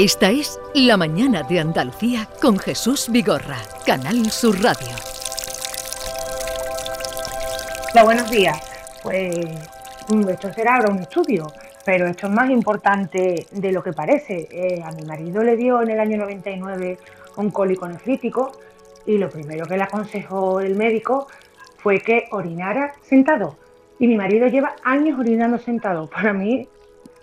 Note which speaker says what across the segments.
Speaker 1: Esta es La Mañana de Andalucía con Jesús Vigorra, Canal Sur Radio.
Speaker 2: Hola, buenos días. Pues esto será ahora un estudio, pero esto es más importante de lo que parece. Eh, a mi marido le dio en el año 99 un cólico nefrítico y lo primero que le aconsejó el médico fue que orinara sentado. Y mi marido lleva años orinando sentado. Para mí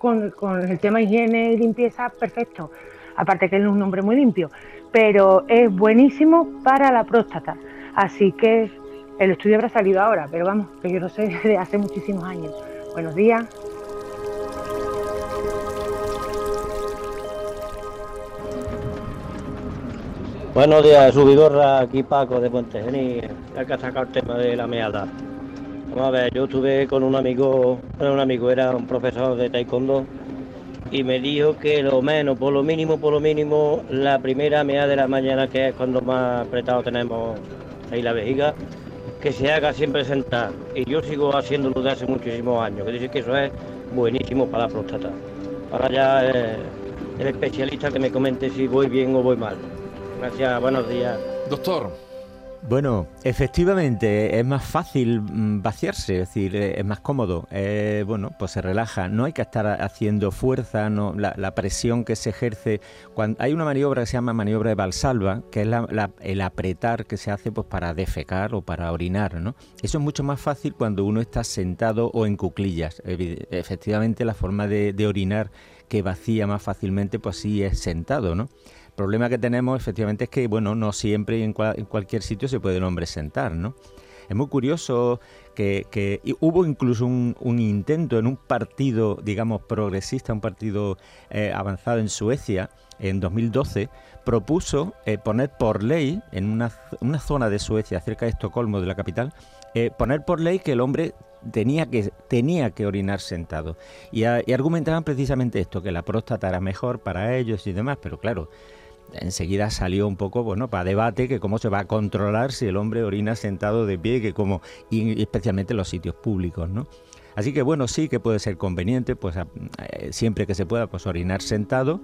Speaker 2: con, el tema higiene y limpieza, perfecto. Aparte que él es un hombre muy limpio, pero es buenísimo para la próstata. Así que el estudio habrá salido ahora, pero vamos, que yo lo sé desde hace muchísimos años. Buenos días.
Speaker 3: Buenos días, subidorra, aquí Paco de Puente Genil, ya que ha sacado el tema de la meada. Vamos a ver, yo estuve con un amigo, un amigo era un profesor de taekwondo y me dijo que lo menos, por lo mínimo, por lo mínimo, la primera media de la mañana, que es cuando más apretado tenemos ahí la vejiga, que se haga siempre sentar. Y yo sigo haciéndolo desde hace muchísimos años, que dice que eso es buenísimo para la próstata. Ahora ya eh, el especialista que me comente si voy bien o voy mal. Gracias, buenos días.
Speaker 4: Doctor,
Speaker 5: bueno, efectivamente es más fácil mm, vaciarse, es decir, eh, es más cómodo. Eh, bueno, pues se relaja. No hay que estar haciendo fuerza, no, la, presión que se ejerce. Cuando hay una maniobra que se llama maniobra de Valsalva, que es el apretar que se hace pues para defecar o para orinar, ¿no? Eso es mucho más fácil cuando uno está sentado o en cuclillas. Efectivamente, la forma de, de orinar que vacía más fácilmente, pues sí es sentado, ¿no? Problema que tenemos efectivamente es que, bueno, no siempre y en, cualquier sitio se puede el hombre sentar, ¿no? Es muy curioso que, hubo incluso un, intento en un partido, digamos, progresista, un partido eh, avanzado en Suecia, en 2012, propuso eh, poner por ley, en una, zona de Suecia, cerca de Estocolmo, de la capital, eh, poner por ley que el hombre tenía que, tenía que orinar sentado. Y argumentaban precisamente esto, que la próstata era mejor para ellos y demás, pero claro, enseguida salió un poco, bueno, para debate que cómo se va a controlar si el hombre orina sentado de pie, que como, especialmente en los sitios públicos, ¿no? Así que bueno, sí que puede ser conveniente, pues eh, siempre que se pueda, pues orinar sentado,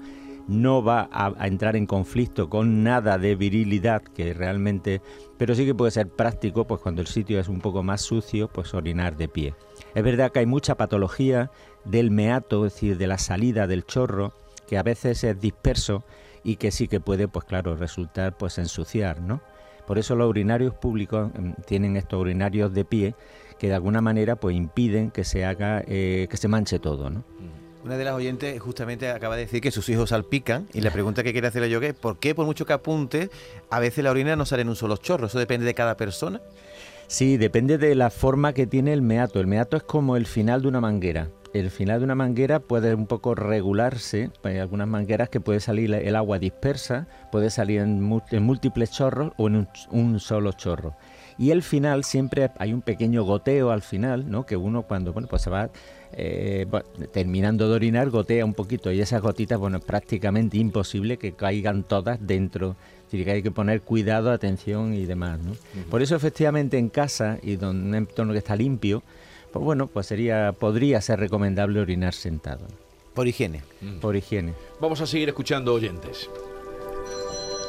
Speaker 5: no va a, entrar en conflicto con nada de virilidad que realmente, pero sí que puede ser práctico, pues cuando el sitio es un poco más sucio, pues orinar de pie. Es verdad que hay mucha patología del meato, es decir, de la salida del chorro, que a veces es disperso y que sí que puede, pues claro, resultar pues ensuciar, ¿no? Por eso los urinarios públicos em, tienen estos urinarios de pie que de alguna manera pues impiden que se haga, eh, que se manche todo, ¿no?
Speaker 4: Una de las oyentes justamente acaba de decir que sus hijos salpican y la pregunta que quiere hacerle yo es ¿por qué por mucho que apunte a veces la orina no sale en un solo chorro? ¿Eso depende de cada persona?
Speaker 5: Sí, depende de la forma que tiene el meato. El meato es como el final de una manguera el final de una manguera puede un poco regularse. Hay algunas mangueras que puede salir el agua dispersa, puede salir en, múltiples chorros o en un, solo chorro. Y el final siempre hay un pequeño goteo al final, ¿no? Que uno cuando bueno pues se va eh, terminando de orinar gotea un poquito y esas gotitas bueno es prácticamente imposible que caigan todas dentro. que hay que poner cuidado, atención y demás. ¿no? Por eso efectivamente en casa y donde un entorno que está limpio pues bueno, pues sería, podría ser recomendable orinar sentado.
Speaker 4: Por higiene.
Speaker 5: Mm. Por higiene.
Speaker 4: Vamos a seguir escuchando oyentes.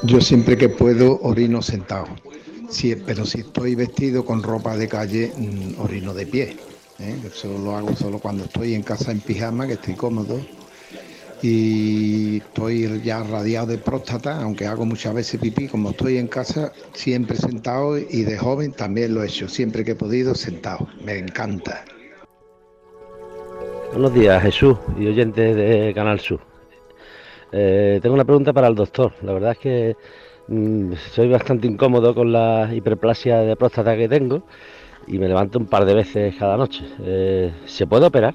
Speaker 6: Yo siempre que puedo orino sentado. Sí, pero si estoy vestido con ropa de calle, mm, orino de pie. ¿eh? Eso lo hago solo cuando estoy en casa en pijama, que estoy cómodo y estoy ya radiado de próstata, aunque hago muchas veces pipí, como estoy en casa, siempre sentado y de joven también lo he hecho, siempre que he podido sentado, me encanta.
Speaker 3: Buenos días Jesús y oyentes de Canal Sur. Eh, tengo una pregunta para el doctor, la verdad es que mm, soy bastante incómodo con la hiperplasia de próstata que tengo y me levanto un par de veces cada noche. Eh, ¿Se puede operar?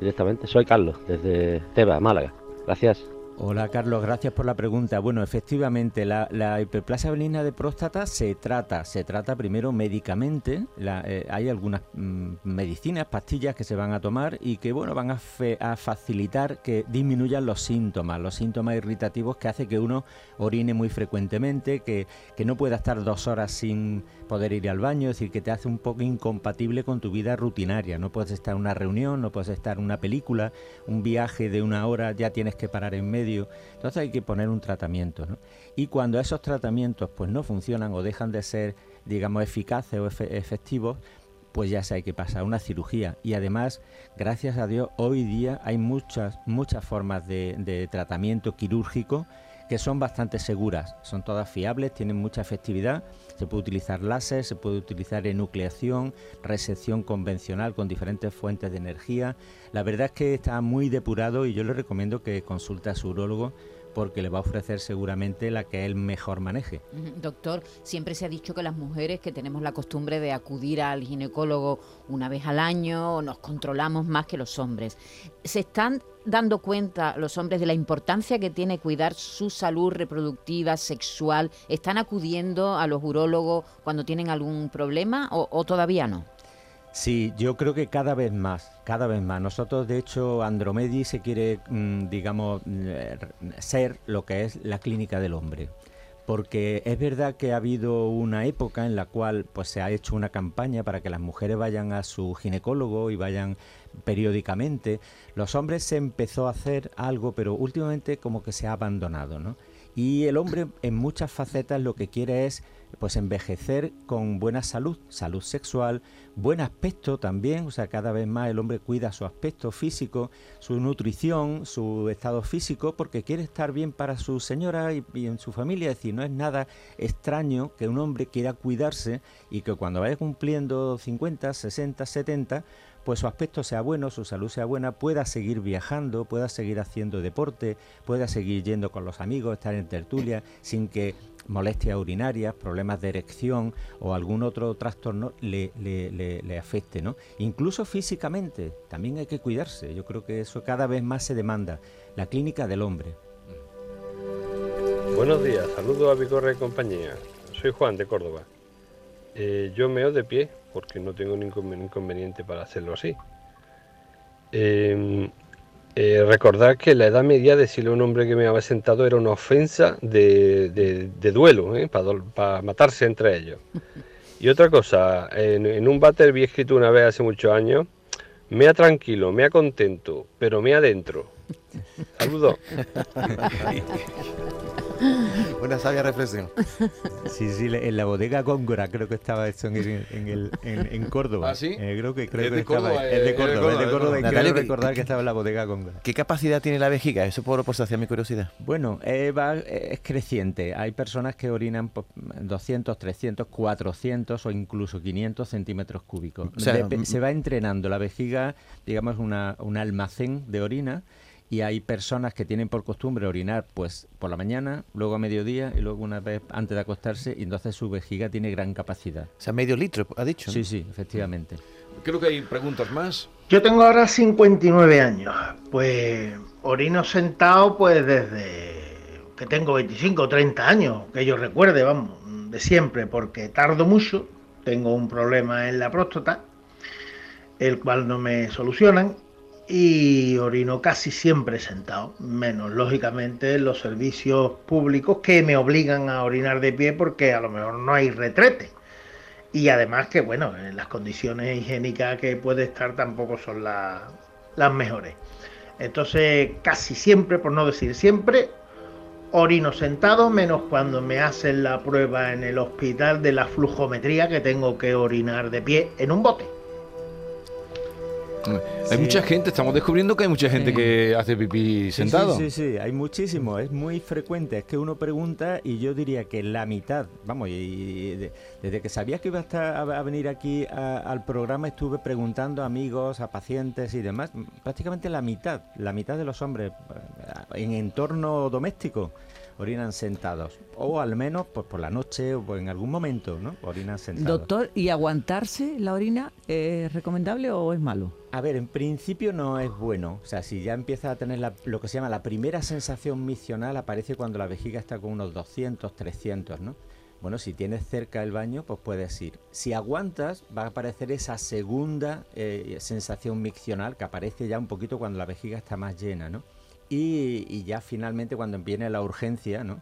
Speaker 3: Directamente. Soy Carlos, desde Teba, Málaga. Gracias.
Speaker 5: Hola Carlos, gracias por la pregunta. Bueno, efectivamente, la, hiperplasia benigna de próstata se trata, se trata primero médicamente. Eh, hay algunas mm, medicinas, pastillas que se van a tomar y que bueno van a, a, facilitar que disminuyan los síntomas, los síntomas irritativos que hace que uno orine muy frecuentemente, que, que no pueda estar dos horas sin poder ir al baño, es decir, que te hace un poco incompatible con tu vida rutinaria. No puedes estar en una reunión, no puedes estar en una película, un viaje de una hora, ya tienes que parar en medio Entonces hay que poner un tratamiento. Y cuando esos tratamientos pues no funcionan o dejan de ser, digamos, eficaces o efectivos, pues ya se hay que pasar una cirugía. Y además, gracias a Dios, hoy día hay muchas, muchas formas de, de tratamiento quirúrgico que son bastante seguras, son todas fiables, tienen mucha efectividad, se puede utilizar láser, se puede utilizar enucleación, resección convencional con diferentes fuentes de energía. La verdad es que está muy depurado y yo le recomiendo que consulte a su urólogo porque le va a ofrecer seguramente la que él mejor maneje.
Speaker 7: Doctor, siempre se ha dicho que las mujeres que tenemos la costumbre de acudir al ginecólogo una vez al año nos controlamos más que los hombres. ¿Se están dando cuenta los hombres de la importancia que tiene cuidar su salud reproductiva, sexual? ¿Están acudiendo a los urólogos cuando tienen algún problema o todavía no?
Speaker 5: Sí, yo creo que cada vez más, cada vez más. Nosotros, de hecho, Andromedi se quiere, mm, digamos, mm, ser lo que es la clínica del hombre. Porque es verdad que ha habido una época en la cual pues, se ha hecho una campaña para que las mujeres vayan a su ginecólogo y vayan periódicamente. Los hombres se empezó a hacer algo, pero últimamente como que se ha abandonado, ¿no? Y el hombre en muchas facetas lo que quiere es pues envejecer con buena salud, salud sexual, buen aspecto también, o sea, cada vez más el hombre cuida su aspecto físico, su nutrición, su estado físico, porque quiere estar bien para su señora y, en su familia. Es decir, no es nada extraño que un hombre quiera cuidarse y que cuando vaya cumpliendo 50, 60, 70, pues su aspecto sea bueno, su salud sea buena, pueda seguir viajando, pueda seguir haciendo deporte, pueda seguir yendo con los amigos, estar en tertulia, sin que molestias urinarias, problemas de erección o algún otro trastorno le, le, afecte, ¿no? Incluso físicamente, también hay que cuidarse. Yo creo que eso cada vez más se demanda. La clínica del hombre.
Speaker 8: Buenos días, saludos a Vigorra y compañía. Soy Juan de Córdoba. Eh, yo meo de pie porque no tengo ningún inconveniente para hacerlo así. Eh, eh, recordar que la edad media de decirle a un hombre que me había sentado era una ofensa de, duelo, ¿eh? para matarse entre ellos. Y otra cosa, en, un váter vi escrito una vez hace muchos años, mea tranquilo, mea contento, pero mea adentro. Saludos.
Speaker 4: Una sabia reflexión.
Speaker 5: Sí, sí, en la bodega Góngora creo que estaba esto en, en, en, Córdoba.
Speaker 9: ¿Ah, sí?
Speaker 5: Eh, creo que, creo es, de Córdoba, es de Córdoba, es de Córdoba. Natalia, recordar que estaba en la bodega Góngora.
Speaker 4: ¿Qué capacidad tiene la vejiga? Eso por, por saciar mi curiosidad.
Speaker 5: Bueno, eh, va, es creciente. Hay personas que orinan 200, 300, 400 o incluso 500 centímetros cúbicos. O sea, mm, se va entrenando la vejiga, digamos, una, un almacén de orina y hay personas que tienen por costumbre orinar pues por la mañana, luego a mediodía y luego una vez antes de acostarse y entonces su vejiga tiene gran capacidad.
Speaker 4: O sea, medio litro, ha dicho.
Speaker 5: Sí, sí, efectivamente.
Speaker 9: Creo que hay preguntas más.
Speaker 10: Yo tengo ahora 59 años, pues orino sentado pues desde que tengo 25 o 30 años, que yo recuerde, vamos, de siempre, porque tardo mucho, tengo un problema en la próstata, el cual no me solucionan y orino casi siempre sentado, menos lógicamente los servicios públicos que me obligan a orinar de pie porque a lo mejor no hay retrete. Y además que, bueno, las condiciones higiénicas que puede estar tampoco son las mejores. Entonces, casi siempre, por no decir siempre, orino sentado, menos cuando me hacen la prueba en el hospital de la flujometría que tengo que orinar de pie en un bote.
Speaker 9: Hay mucha gente, estamos descubriendo que hay mucha gente que hace pipí sentado.
Speaker 5: Sí, sí, sí, hay muchísimo, es muy frecuente. Es que uno pregunta y yo diría que la mitad, vamos, y, desde que sabía que iba a, estar, a, venir aquí al programa estuve preguntando a amigos, a pacientes y demás, prácticamente la mitad, la mitad de los hombres eh, en entorno doméstico orinan sentados. O al menos pues, por la noche o en algún momento, ¿no? Orinan sentados.
Speaker 11: Doctor, ¿y aguantarse la orina es recomendable o es malo?
Speaker 5: A ver, en principio no es bueno. O sea, si ya empieza a tener lo que se llama la primera sensación misional, aparece cuando la vejiga está con unos 200, 300, ¿no? Bueno, si tienes cerca el baño, pues puedes ir. Si aguantas, va a aparecer esa segunda eh, sensación miccional que aparece ya un poquito cuando la vejiga está más llena, ¿no? Y, ya finalmente cuando viene la urgencia, ¿no?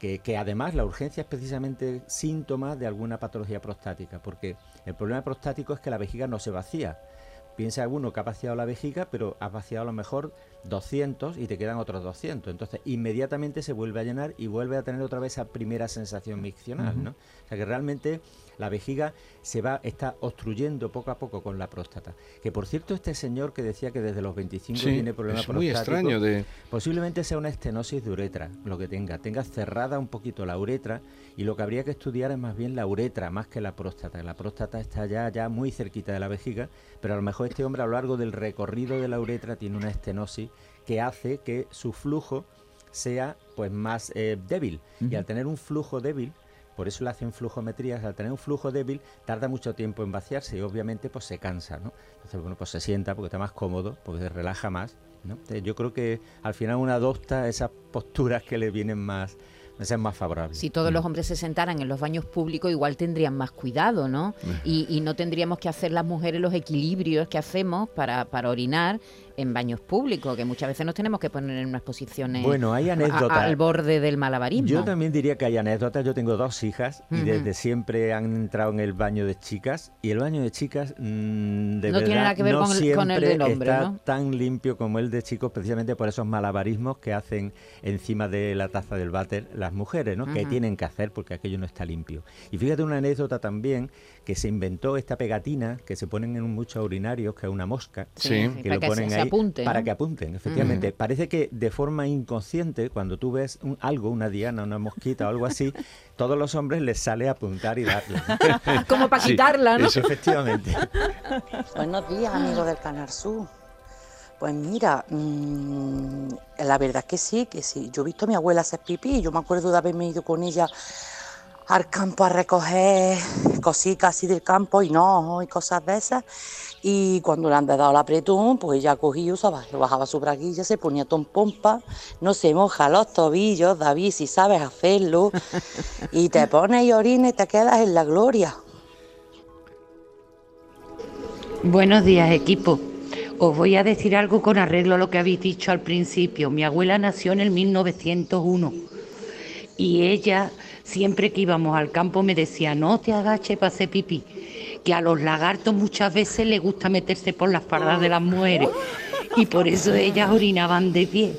Speaker 5: Que, además la urgencia es precisamente síntoma de alguna patología prostática, porque el problema prostático es que la vejiga no se vacía. Piensa uno que ha vaciado la vejiga, pero has vaciado a lo mejor 200 y te quedan otros 200. Entonces, inmediatamente se vuelve a llenar y vuelve a tener otra vez esa primera sensación miccional, ¿no? O sea que realmente la vejiga se va, está obstruyendo poco a poco con la próstata. Que por cierto, este señor que decía que desde los 25
Speaker 9: Sí,
Speaker 5: tiene problemas
Speaker 9: es muy extraño de-
Speaker 5: posiblemente sea una estenosis de uretra, lo que tenga. Tenga cerrada un poquito la uretra y lo que habría que estudiar es más bien la uretra, más que la próstata. La próstata está ya, ya muy cerquita de la vejiga, pero a lo mejor este hombre a lo largo del recorrido de la uretra tiene una estenosis que hace que su flujo sea pues más eh, débil. Y al tener un flujo débil, por eso le hacen flujometrías, al tener un flujo débil tarda mucho tiempo en vaciarse y obviamente pues se cansa, ¿no? Entonces, bueno, pues se sienta porque está más cómodo, porque se relaja más, ¿no? Entonces, yo creo que al final uno adopta esas posturas que le vienen más, sean más favorables.
Speaker 7: Si todos los hombres se sentaran en los baños públicos, igual tendrían más cuidado, ¿no? Y, y no tendríamos que hacer las mujeres los equilibrios que hacemos para, para orinar en baños públicos, que muchas veces nos tenemos que poner en unas posiciones
Speaker 5: Bueno, hay
Speaker 7: a-
Speaker 5: anécdotas.
Speaker 7: al borde del malabarismo.
Speaker 5: Yo también diría que hay anécdotas. Yo tengo dos hijas y desde siempre han entrado en el baño de chicas. Y el baño de chicas, mm, de
Speaker 7: No
Speaker 5: verdad,
Speaker 7: tiene nada que ver
Speaker 5: no
Speaker 7: con el- con el del hombre,
Speaker 5: está
Speaker 7: ¿no?
Speaker 5: tan limpio como el de chicos, precisamente por esos malabarismos que hacen encima de la taza del váter las mujeres, ¿no? Que
Speaker 7: Ujú.
Speaker 5: tienen que hacer porque aquello no está limpio. Y fíjate una anécdota también que se inventó esta pegatina que se ponen en muchos urinarios, que es una mosca,
Speaker 7: Sí,
Speaker 5: que lo
Speaker 7: que
Speaker 5: ponen ahí para que apunten, efectivamente. Parece que de forma inconsciente, cuando tú ves un- algo, una diana, una mosquita o algo así, todos los hombres les sale apuntar y darle.
Speaker 7: Como para
Speaker 5: Sí,
Speaker 7: quitarla, ¿no?
Speaker 5: eso, efectivamente.
Speaker 12: Buenos días, amigos del Canal Sur. Pues mira, mm, la verdad es que sí, que sí. Yo he visto a mi abuela hacer pipí. Yo me acuerdo de haberme ido con ella al campo a recoger cositas así del campo y no, y cosas de esas. Y cuando le han dado la apretón, pues ella cogía, usaba, bajaba su braguilla, se ponía ton pompa, no se moja los tobillos, David, si sabes hacerlo, y te pones y orina y te quedas en la gloria.
Speaker 13: Buenos días, equipo. Os voy a decir algo con arreglo a lo que habéis dicho al principio. Mi abuela nació en el 1901 y ella, siempre que íbamos al campo, me decía, no te agaches para hacer pipí, que a los lagartos muchas veces les gusta meterse por las espaldas de las mujeres y por eso ellas orinaban de pie.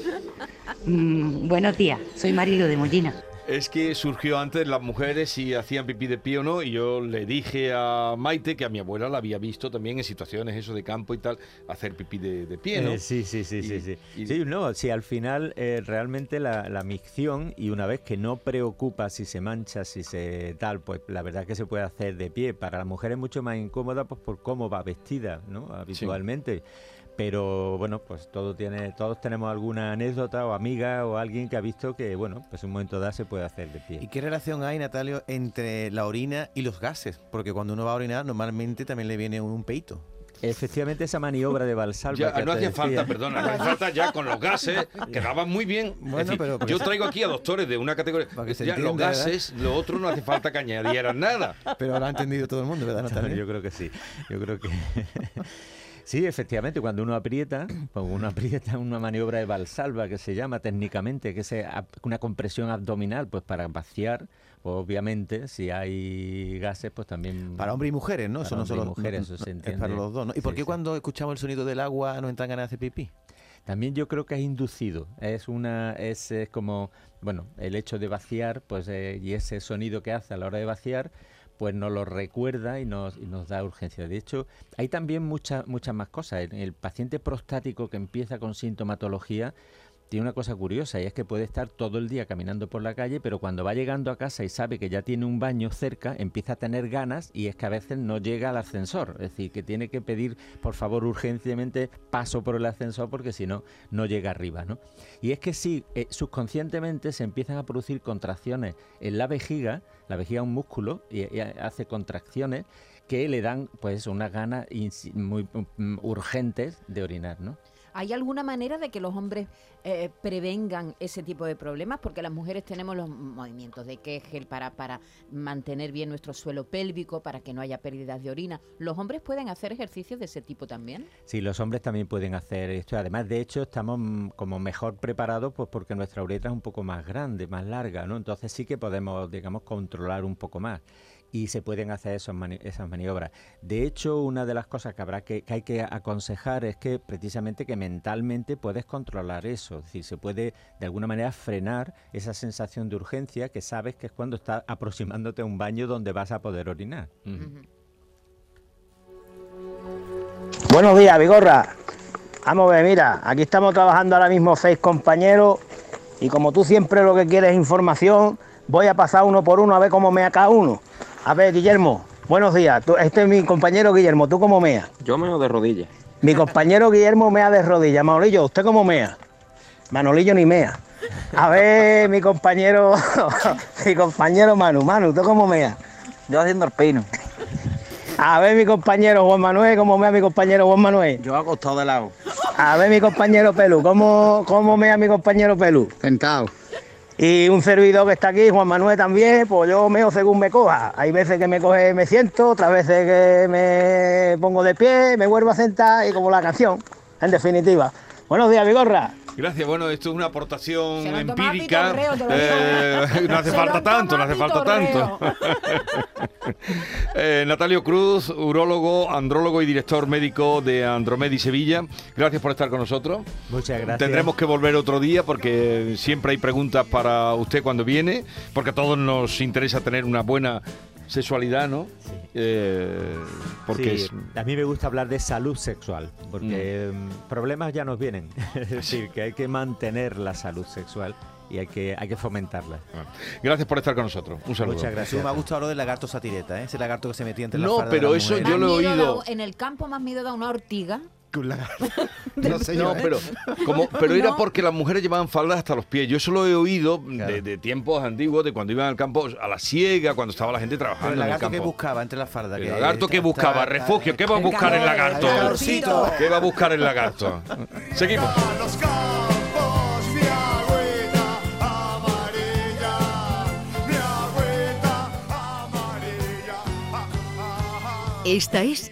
Speaker 13: Mm, buenos días, soy Marilo de Mollina.
Speaker 9: Es que surgió antes las mujeres si hacían pipí de pie o no, y yo le dije a Maite que a mi abuela la había visto también en situaciones eso de campo y tal, hacer pipí de, de pie, ¿no?
Speaker 5: Eh, sí, sí, sí, sí,
Speaker 9: Y-
Speaker 5: sí.
Speaker 9: y-
Speaker 5: Sí, no, sí, al final eh, realmente la, la micción y una vez que no preocupa si se mancha, si se tal, pues la verdad que se puede hacer de pie. Para la mujer es mucho más incómoda pues por cómo va vestida, ¿no? Habitualmente. Pero bueno, pues todo tiene, todos tenemos alguna anécdota o amiga o alguien que ha visto que, bueno, pues en un momento dado se puede hacer de pie.
Speaker 4: ¿Y qué relación hay, Natalio, entre la orina y los gases? Porque cuando uno va a orinar, normalmente también le viene un peito.
Speaker 5: Efectivamente, esa maniobra de Valsalva.
Speaker 9: Ya,
Speaker 5: que
Speaker 9: no hacía falta, perdona, no hacía falta ya con los gases, quedaban muy bien.
Speaker 4: Bueno,
Speaker 9: decir,
Speaker 4: pero- pero-
Speaker 9: yo traigo aquí a doctores de una categoría.
Speaker 4: que se
Speaker 9: ya, los
Speaker 4: entienda, ¿verdad?
Speaker 9: gases, lo otro no hace falta que añadieran nada.
Speaker 4: Pero ahora ha entendido todo el mundo, ¿verdad, Natalio?
Speaker 5: Yo creo que sí. Yo creo que. Sí, efectivamente, cuando uno aprieta, pues uno aprieta una maniobra de valsalva que se llama técnicamente, que es eh, una compresión abdominal, pues para vaciar, pues obviamente, si hay gases, pues también...
Speaker 4: Para hombres y mujeres, ¿no? Eso
Speaker 5: Para
Speaker 4: no
Speaker 5: hombres y
Speaker 4: solo
Speaker 5: mujeres,
Speaker 4: no-
Speaker 5: eso
Speaker 4: no-
Speaker 5: se
Speaker 4: es
Speaker 5: entiende.
Speaker 4: para los dos, ¿no? ¿Y por qué
Speaker 5: sí.
Speaker 4: cuando escuchamos el sonido del agua nos entran ganas de hacer pipí?
Speaker 5: También yo creo que es inducido. Es una, es, eh, como, bueno, el hecho de vaciar, pues eh, y ese sonido que hace a la hora de vaciar, pues nos lo recuerda y nos, nos da urgencia. De hecho, hay también muchas muchas más cosas. El, el paciente prostático que empieza con sintomatología tiene una cosa curiosa y es que puede estar todo el día caminando por la calle, pero cuando va llegando a casa y sabe que ya tiene un baño cerca, empieza a tener ganas y es que a veces no llega al ascensor. Es decir, que tiene que pedir, por favor, urgentemente paso por el ascensor porque si no, no llega arriba. ¿no? Y es que sí, eh, subconscientemente se empiezan a producir contracciones en la vejiga, la vejiga es un músculo y, hace contracciones que le dan pues unas ganas muy mm, urgentes de orinar, ¿no?
Speaker 7: ¿Hay alguna manera de que los hombres eh, prevengan ese tipo de problemas? Porque las mujeres tenemos los movimientos de Kegel para, para mantener bien nuestro suelo pélvico, para que no haya pérdidas de orina. ¿Los hombres pueden hacer ejercicios de ese tipo también?
Speaker 5: Sí, los hombres también pueden hacer esto. Además, de hecho, estamos como mejor preparados pues porque nuestra uretra es un poco más grande, más larga, ¿no? Entonces sí que podemos, digamos, controlar un poco más. Y se pueden hacer esos mani- esas maniobras. De hecho, una de las cosas que habrá que, que hay que aconsejar es que precisamente que mentalmente puedes controlar eso, es decir, se puede de alguna manera frenar esa sensación de urgencia que sabes que es cuando estás aproximándote a un baño donde vas a poder orinar.
Speaker 14: Buenos días, Vigorra. Vamos a ver, mira, aquí estamos trabajando ahora mismo seis compañeros y como tú siempre lo que quieres es información, voy a pasar uno por uno a ver cómo mea cada uno. A ver, Guillermo, buenos días. Tú- este es mi compañero Guillermo, ¿tú cómo meas?
Speaker 15: Yo meo de rodillas.
Speaker 14: Mi compañero Guillermo mea de rodillas. Manolillo, ¿usted cómo mea? Manolillo ni mea. A ver, mi compañero, mi compañero Manu, Manu, ¿tú cómo mea?
Speaker 15: Yo haciendo el peino.
Speaker 14: A ver, mi compañero Juan Manuel, ¿cómo mea mi compañero Juan Manuel?
Speaker 15: Yo acostado de lado.
Speaker 14: A ver, mi compañero Pelu, ¿cómo, cómo mea mi compañero Pelu?
Speaker 15: Sentado.
Speaker 14: Y un servidor que está aquí, Juan Manuel también, pues yo meo según me coja. Hay veces que me coge, me siento, otras veces que me pongo de pie, me vuelvo a sentar y como la canción, en definitiva. Buenos días, Vigorra.
Speaker 9: Gracias, bueno, esto es una aportación empírica.
Speaker 14: pitorreo, te lo digo.
Speaker 9: Eh, no hace
Speaker 14: Se
Speaker 9: falta tanto, no hace falta tanto. Eh, Natalio Cruz, urólogo, andrólogo y director médico de Andromedi Sevilla. Gracias por estar con nosotros.
Speaker 5: Muchas gracias.
Speaker 9: Tendremos que volver otro día porque siempre hay preguntas para usted cuando viene, porque a todos nos interesa tener una buena sexualidad, ¿no? Eh, porque
Speaker 5: Sí,
Speaker 9: es-
Speaker 5: a mí me gusta hablar de salud sexual, porque mm, problemas ya nos vienen. es decir, que hay que mantener la salud sexual y hay que, hay que fomentarla.
Speaker 9: Gracias por estar con nosotros. Un saludo.
Speaker 5: Muchas gracias.
Speaker 4: Me ha gustado lo del lagarto satireta, ¿eh? ese lagarto que se metía entre
Speaker 9: No,
Speaker 4: las de
Speaker 9: pero
Speaker 4: las
Speaker 9: eso yo lo he oído.
Speaker 7: en el campo más miedo da una ortiga.
Speaker 4: No sé yo,
Speaker 9: No,
Speaker 4: ¿eh?
Speaker 9: pero, como, pero era porque las mujeres llevaban faldas hasta los pies. Yo eso lo he oído de, de tiempos antiguos, de cuando iban al campo a la siega, cuando estaba la gente
Speaker 4: Pero
Speaker 9: trabajando
Speaker 4: el
Speaker 9: en el
Speaker 4: lagarto que
Speaker 9: campo.
Speaker 4: buscaba entre las faldas.
Speaker 9: El
Speaker 4: que
Speaker 9: lagarto que buscaba refugio. ¿Qué va a buscar el lagarto? ¿Qué va a buscar el lagarto? Seguimos.
Speaker 1: Esta es